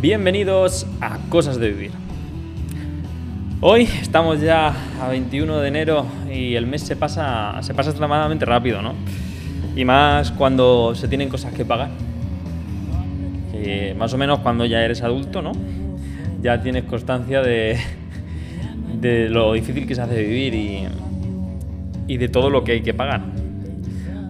Bienvenidos a Cosas de Vivir. Hoy estamos ya a 21 de enero y el mes se pasa, se pasa extremadamente rápido, ¿no? Y más cuando se tienen cosas que pagar. más o menos cuando ya eres adulto, ¿no? Ya tienes constancia de, de lo difícil que se hace vivir y, y de todo lo que hay que pagar.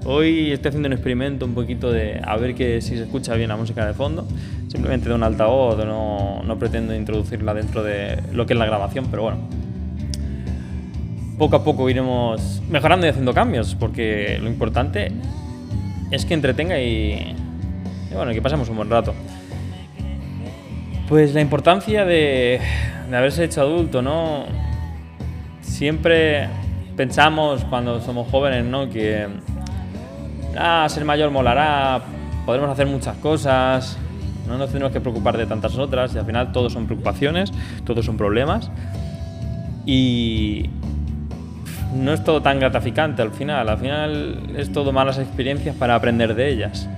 Hoy estoy haciendo un experimento un poquito de a ver que si se escucha bien la música de fondo. Simplemente de un altavoz, no, no pretendo introducirla dentro de lo que es la grabación, pero bueno. Poco a poco iremos mejorando y haciendo cambios, porque lo importante es que entretenga y, bueno, que pasemos un buen rato. Pues la importancia de, de haberse hecho adulto, ¿no? Siempre pensamos cuando somos jóvenes, ¿no? Que ah, ser mayor molará, podremos hacer muchas cosas, no nos tenemos que preocupar de tantas otras. Y al final todos son preocupaciones, todos son problemas. Y no es todo tan gratificante al final, al final es todo malas experiencias para aprender de ellas.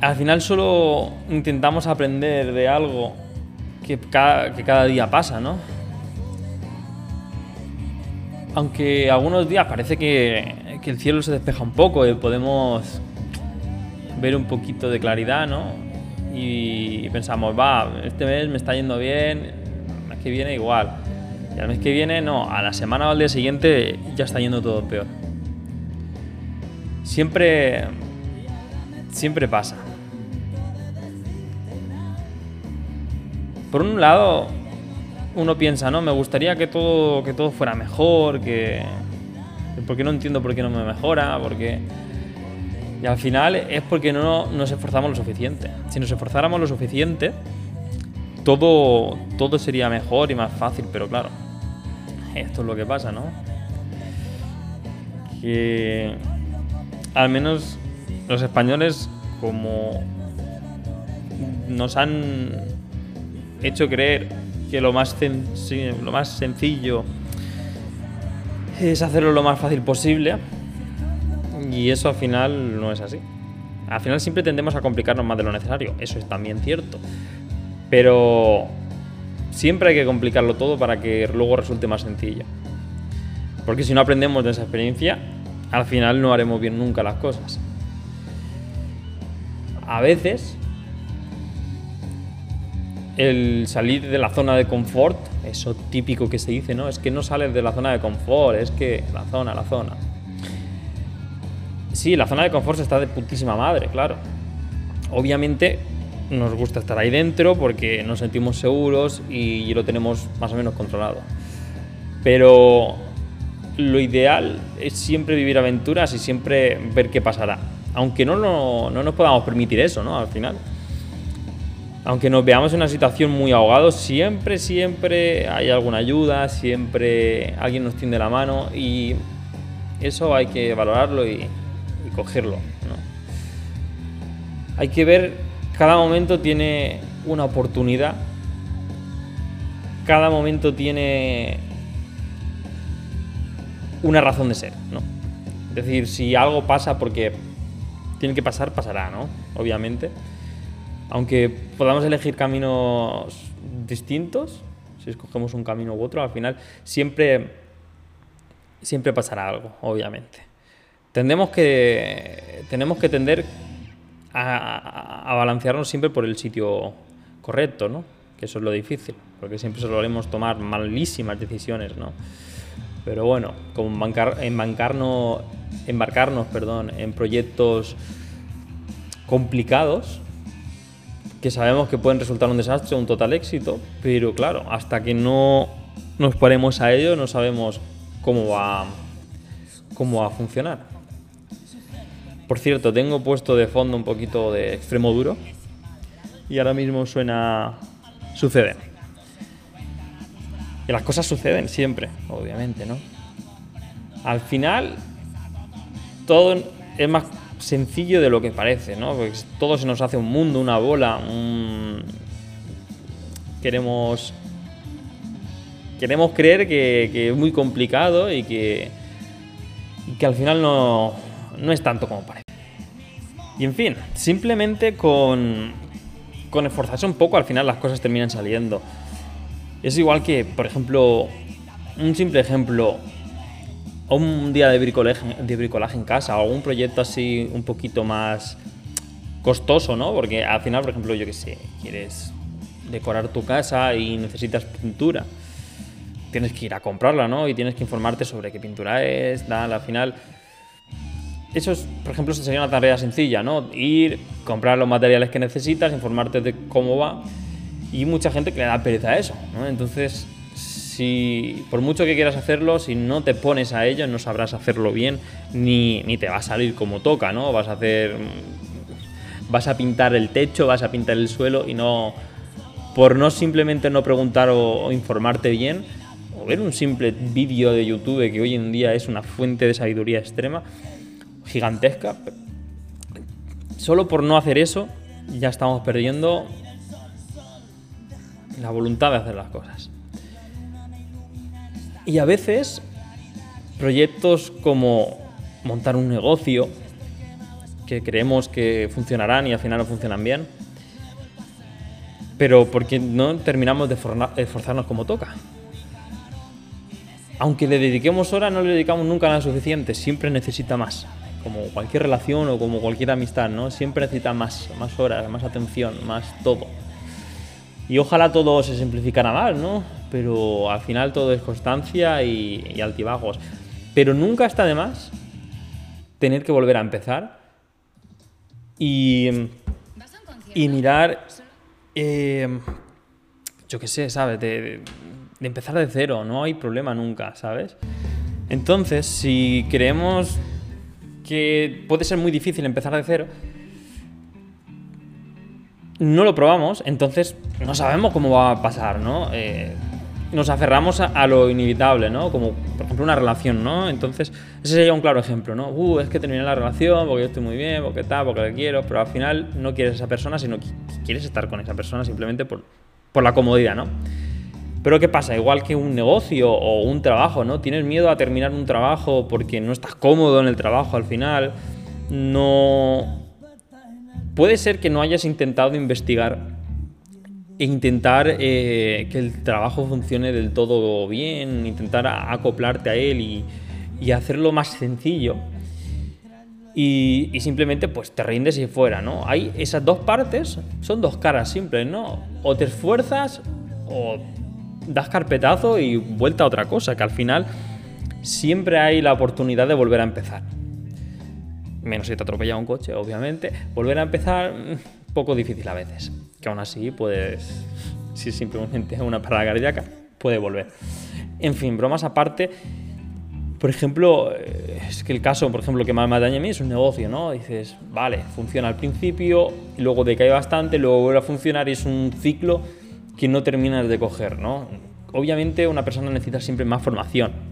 Al final solo intentamos aprender de algo que cada, que cada día pasa, ¿no? Aunque algunos días parece que, el cielo se despeja un poco y podemos ver un poquito de claridad, ¿no? Y pensamos, va, este mes me está yendo bien, el mes que viene igual. Y al mes que viene, no, a la semana o al día siguiente ya está yendo todo peor. Siempre, siempre pasa. Por un lado, uno piensa, ¿no? Me gustaría que todo, que todo fuera mejor, que... Porque no entiendo por qué no me mejora, porque... Y al final es porque no nos esforzamos lo suficiente. Si nos esforzáramos lo suficiente, todo, todo sería mejor y más fácil, pero claro, esto es lo que pasa, ¿no? Que al menos los españoles, como nos han hecho creer que lo más, lo más sencillo es hacerlo lo más fácil posible y eso al final no es así. Al final siempre tendemos a complicarnos más de lo necesario, eso es también cierto. Pero siempre hay que complicarlo todo para que luego resulte más sencillo. Porque si no aprendemos de esa experiencia, al final no haremos bien nunca las cosas. A veces el salir de la zona de confort, eso típico que se dice, ¿no? Es que no sales de la zona de confort, es que la zona, la zona. Sí, la zona de confort está de putísima madre, claro. Obviamente nos gusta estar ahí dentro porque nos sentimos seguros y lo tenemos más o menos controlado. Pero lo ideal es siempre vivir aventuras y siempre ver qué pasará. Aunque no, no, no nos podamos permitir eso, ¿no? Al final aunque nos veamos en una situación muy ahogados, siempre, siempre hay alguna ayuda, siempre alguien nos tiende la mano y eso hay que valorarlo y, cogerlo. Hay que ver, cada momento tiene una oportunidad, cada momento tiene una razón de ser, ¿no? Es decir, si algo pasa porque tiene que pasar, pasará, ¿no? Obviamente aunque podamos elegir caminos distintos, si escogemos un camino u otro, al final siempre, siempre pasará algo, obviamente. Tendemos que, tenemos que tender a, balancearnos siempre por el sitio correcto, ¿no? Que eso es lo difícil, porque siempre solemos tomar malísimas decisiones, ¿no? Pero bueno, como embarcarnos, embarcarnos perdón, en proyectos complicados, que sabemos que pueden resultar un desastre, un total éxito, pero claro, hasta que no nos paremos a ello no sabemos cómo va, cómo va a funcionar. Por cierto, tengo puesto de fondo un poquito de extremo duro y ahora mismo suena sucede. Y las cosas suceden siempre, obviamente, ¿no? Al final, todo es más sencillo de lo que parece, ¿no? Todo se nos hace un mundo, una bola, queremos queremos creer que, es muy complicado y que, que al final no, no es tanto como parece. Y en fin, simplemente con, con esforzarse un poco al final las cosas terminan saliendo. Es igual que, por ejemplo, un simple ejemplo, un día de bricolaje, de bricolaje en casa o algún proyecto así un poquito más costoso, ¿no? Porque al final, por ejemplo, yo que sé, quieres decorar tu casa y necesitas pintura. Tienes que ir a comprarla, ¿no? Y tienes que informarte sobre qué pintura es, tal, al final eso, es, por ejemplo, sería una tarea sencilla, ¿no? Ir, comprar los materiales que necesitas, informarte de cómo va. Y mucha gente que le da pereza a eso, ¿no? Entonces, si por mucho que quieras hacerlo, si no te pones a ello, no sabrás hacerlo bien, ni, ni te va a salir como toca, ¿no? Vas a hacer. Vas a pintar el techo, vas a pintar el suelo y no. Por no simplemente no preguntar o informarte bien, o ver un simple vídeo de YouTube que hoy en día es una fuente de sabiduría extrema, gigantesca. Solo por no hacer eso ya estamos perdiendo la voluntad de hacer las cosas. Y a veces proyectos como montar un negocio que creemos que funcionarán y al final no funcionan bien, pero porque no terminamos de esforzarnos como toca aunque le dediquemos horas, no le dedicamos nunca nada suficiente, siempre necesita más como cualquier relación o como cualquier amistad, ¿no? Siempre necesita más, más horas, más atención, más todo. Y ojalá todo se simplificara más, ¿no? Pero al final todo es constancia y, altibajos. Pero nunca está de más tener que volver a empezar y, y mirar, eh, yo qué sé, ¿sabes? De, de empezar de cero, no hay problema nunca, ¿sabes? Entonces, si creemos que puede ser muy difícil empezar de cero, no lo probamos, entonces no sabemos cómo va a pasar, ¿no? Eh, nos aferramos a, lo inevitable, ¿no? Como, por ejemplo, una relación, ¿no? Entonces, ese sería un claro ejemplo, ¿no? Uh, es que terminé la relación porque yo estoy muy bien, porque tal, porque le quiero, pero al final no quieres a esa persona, sino que quieres estar con esa persona simplemente por, por la comodidad, ¿no? Pero ¿qué pasa? Igual que un negocio o un trabajo, ¿no? Tienes miedo a terminar un trabajo porque no estás cómodo en el trabajo al final. No... Puede ser que no hayas intentado investigar e intentar eh, que el trabajo funcione del todo bien, intentar acoplarte a él y, hacerlo más sencillo. Y, y, simplemente pues te rindes y fuera, ¿no? Hay esas dos partes, son dos caras simples, ¿no? O te esfuerzas o das carpetazo y vuelta a otra cosa, que al final siempre hay la oportunidad de volver a empezar. Menos si te atropella un coche, obviamente. Volver a empezar, mm, poco difícil a veces. Que aún así puedes, si simplemente una parada cardíaca, puede volver. En fin, bromas aparte. Por ejemplo, eh, es que el caso, por ejemplo, que más me daña a mí es un negocio, ¿no? Dices, vale, funciona al principio, luego decae bastante, luego vuelve a funcionar y es un ciclo que no terminas de coger, ¿no? Obviamente una persona necesita siempre más formación.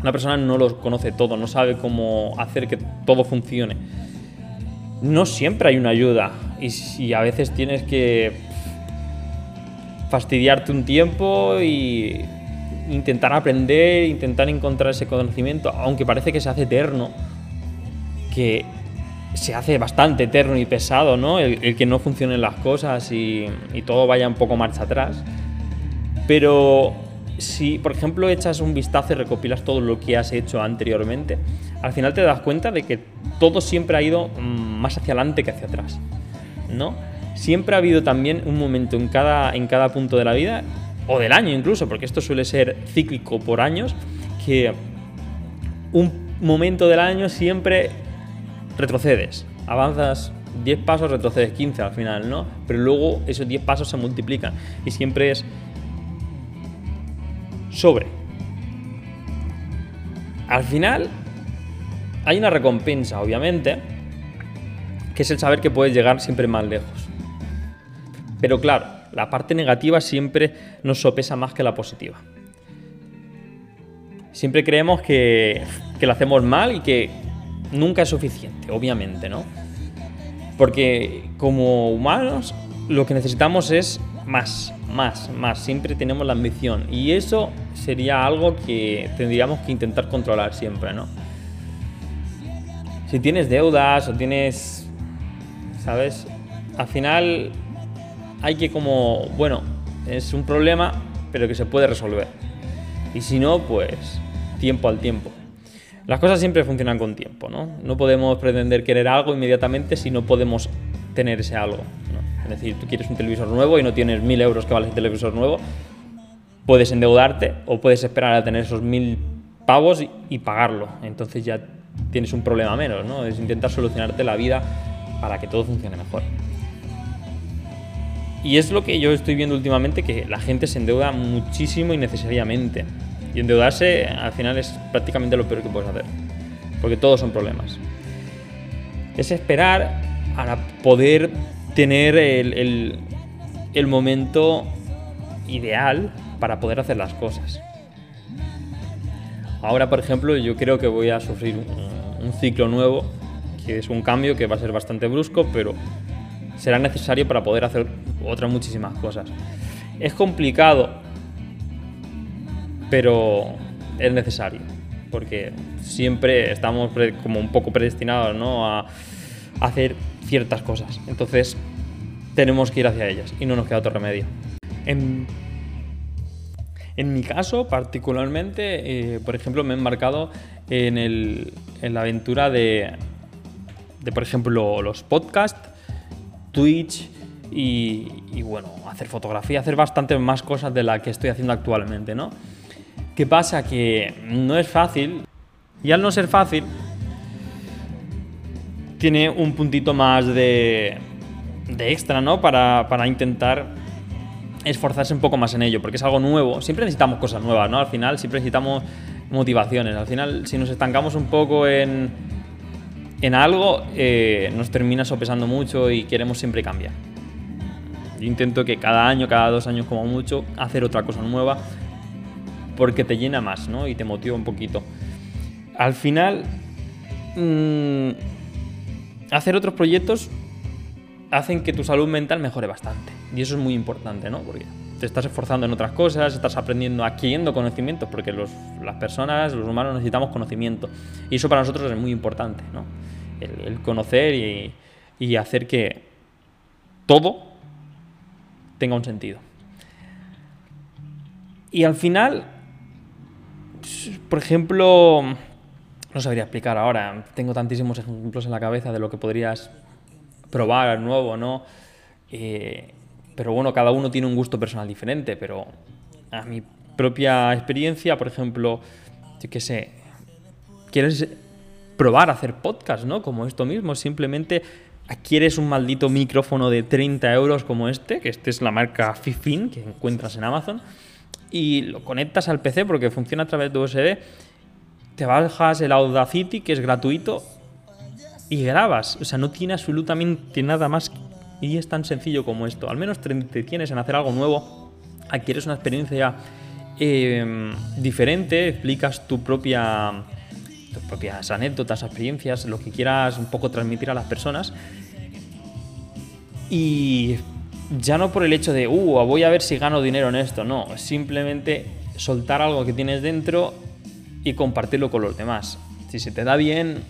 Una persona no lo conoce todo, no sabe cómo hacer que todo funcione. No siempre hay una ayuda y, a veces tienes que fastidiarte un tiempo y intentar aprender, intentar encontrar ese conocimiento, aunque parece que se hace eterno, que se hace bastante eterno y pesado, ¿no? El, que no funcionen las cosas y, todo vaya un poco marcha atrás. Pero si, por ejemplo, echas un vistazo y recopilas todo lo que has hecho anteriormente, al final te das cuenta de que todo siempre ha ido mm, más hacia adelante que hacia atrás, ¿no? Siempre ha habido también un momento en cada, en cada punto de la vida, o del año incluso, porque esto suele ser cíclico por años, que un momento del año siempre retrocedes, avanzas 10 pasos, retrocedes 15 al final, ¿no? Pero luego esos 10 pasos se multiplican y siempre es sobre. Al final hay una recompensa, obviamente, que es el saber que puedes llegar siempre más lejos. Pero claro, la parte negativa siempre nos sopesa más que la positiva. Siempre creemos que, que lo hacemos mal y que nunca es suficiente, obviamente, ¿no? Porque como humanos lo que necesitamos es más, más, más. Siempre tenemos la ambición. Y eso sería algo que tendríamos que intentar controlar siempre, ¿no? Si tienes deudas o tienes ¿sabes? Al final hay que como, bueno, es un problema, pero que se puede resolver. Y si no, pues tiempo al tiempo. Las cosas siempre funcionan con tiempo, ¿no? No podemos pretender querer algo inmediatamente si no podemos tener ese algo. Es decir, tú quieres un televisor nuevo y no tienes mil euros que vale ese televisor nuevo, puedes endeudarte o puedes esperar a tener esos mil pavos y, pagarlo. Entonces ya tienes un problema menos, ¿no? Es intentar solucionarte la vida para que todo funcione mejor. Y es lo que yo estoy viendo últimamente, que la gente se endeuda muchísimo y necesariamente. Y endeudarse al final es prácticamente lo peor que puedes hacer. Porque todos son problemas. Es esperar para poder tener el, el momento ideal para poder hacer las cosas. Ahora, por ejemplo, yo creo que voy a sufrir un, ciclo nuevo, que es un cambio que va a ser bastante brusco, pero será necesario para poder hacer otras muchísimas cosas. Es complicado, pero es necesario, porque siempre estamos como un poco predestinados ¿no? a hacer ciertas cosas. Entonces, tenemos que ir hacia ellas y no nos queda otro remedio. En en mi caso, particularmente, eh, por ejemplo, me he embarcado en, la aventura de, por ejemplo, los podcasts, Twitch y, bueno, hacer fotografía, hacer bastantes más cosas de las que estoy haciendo actualmente, ¿no? ¿Qué pasa? Que no es fácil y al no ser fácil, tiene un puntito más de, extra, ¿no? Para, para intentar esforzarse un poco más en ello, porque es algo nuevo. Siempre necesitamos cosas nuevas, ¿no? Al final siempre necesitamos motivaciones. Al final, si nos estancamos un poco en, en algo, eh, nos termina sopesando mucho y queremos siempre cambiar. Yo intento que cada año, cada dos años como mucho, hacer otra cosa nueva, porque te llena más, ¿no? Y te motiva un poquito. Al final, mm, hacer otros proyectos hacen que tu salud mental mejore bastante. Y eso es muy importante, ¿no? Porque te estás esforzando en otras cosas, estás aprendiendo, adquiriendo conocimientos, porque las personas, los humanos necesitamos conocimiento. Y eso para nosotros es muy importante, ¿no? El, conocer y, y hacer que todo tenga un sentido. Y al final, por ejemplo, no sabría explicar ahora, tengo tantísimos ejemplos en la cabeza de lo que podrías probar nuevo, ¿no? Eh, pero bueno, cada uno tiene un gusto personal diferente, pero a mi propia experiencia, por ejemplo, yo qué sé, quieres probar a hacer podcast, ¿no? Como esto mismo, simplemente adquieres un maldito micrófono de 30 euros como este, que este es la marca Fifin que encuentras en Amazon, y lo conectas al PC porque funciona a través de USB, te bajas el Audacity, que es gratuito, y grabas. O sea, no tiene absolutamente nada más y es tan sencillo como esto. Al menos te tienes en hacer algo nuevo, adquieres una experiencia em, diferente, explicas tu propia, tus propias anécdotas, experiencias, lo que quieras un poco transmitir a las personas. Y ya no por el hecho de, uh, voy a ver si gano dinero en esto, no, simplemente soltar algo que tienes dentro y compartirlo con los demás. Si se te da bien,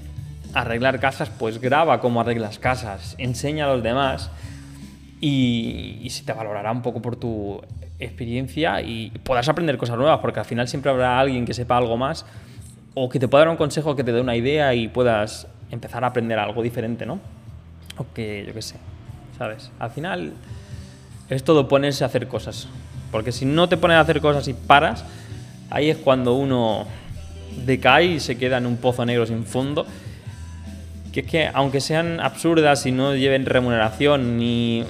arreglar casas, pues graba cómo arreglas casas, enseña a los demás y, se te valorará un poco por tu experiencia y podrás aprender cosas nuevas, porque al final siempre habrá alguien que sepa algo más o que te pueda dar un consejo, que te dé una idea y puedas empezar a aprender algo diferente, ¿no? O que, yo qué sé, ¿sabes? Al final es todo ponerse a hacer cosas, porque si no te pones a hacer cosas y paras, ahí es cuando uno decae y se queda en un pozo negro sin fondo que es que aunque sean absurdas y no lleven remuneración ni,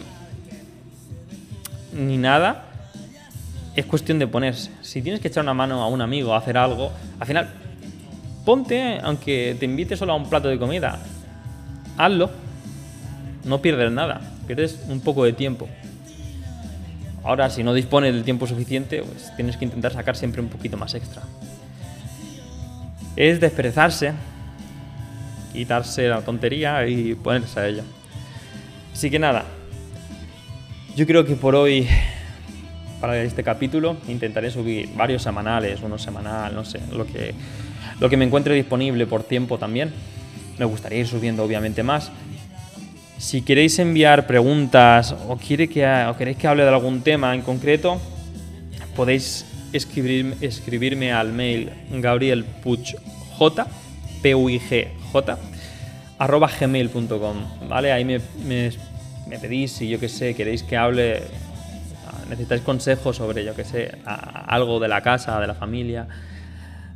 ni nada, es cuestión de ponerse. Si tienes que echar una mano a un amigo a hacer algo, al final, ponte, aunque te invite solo a un plato de comida, hazlo. No pierdes nada, pierdes un poco de tiempo. Ahora, si no dispones del tiempo suficiente, pues tienes que intentar sacar siempre un poquito más extra. Es desperezarse, quitarse la tontería y ponerse a ella. Así que nada, yo creo que por hoy, para este capítulo, intentaré subir varios semanales, uno semanal, no sé, lo que, lo que me encuentre disponible por tiempo también. Me gustaría ir subiendo obviamente más. Si queréis enviar preguntas o, o queréis que hable de algún tema en concreto, podéis escribir, escribirme al mail gabrielpuchj, p u ¿vale? Ahí me, me, me, pedís si yo que sé, queréis que hable, necesitáis consejos sobre, yo que sé, algo de la casa, de la familia,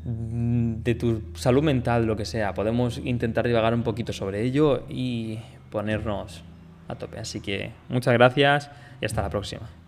de tu salud mental, lo que sea. Podemos intentar divagar un poquito sobre ello y ponernos a tope. Así que muchas gracias y hasta la próxima.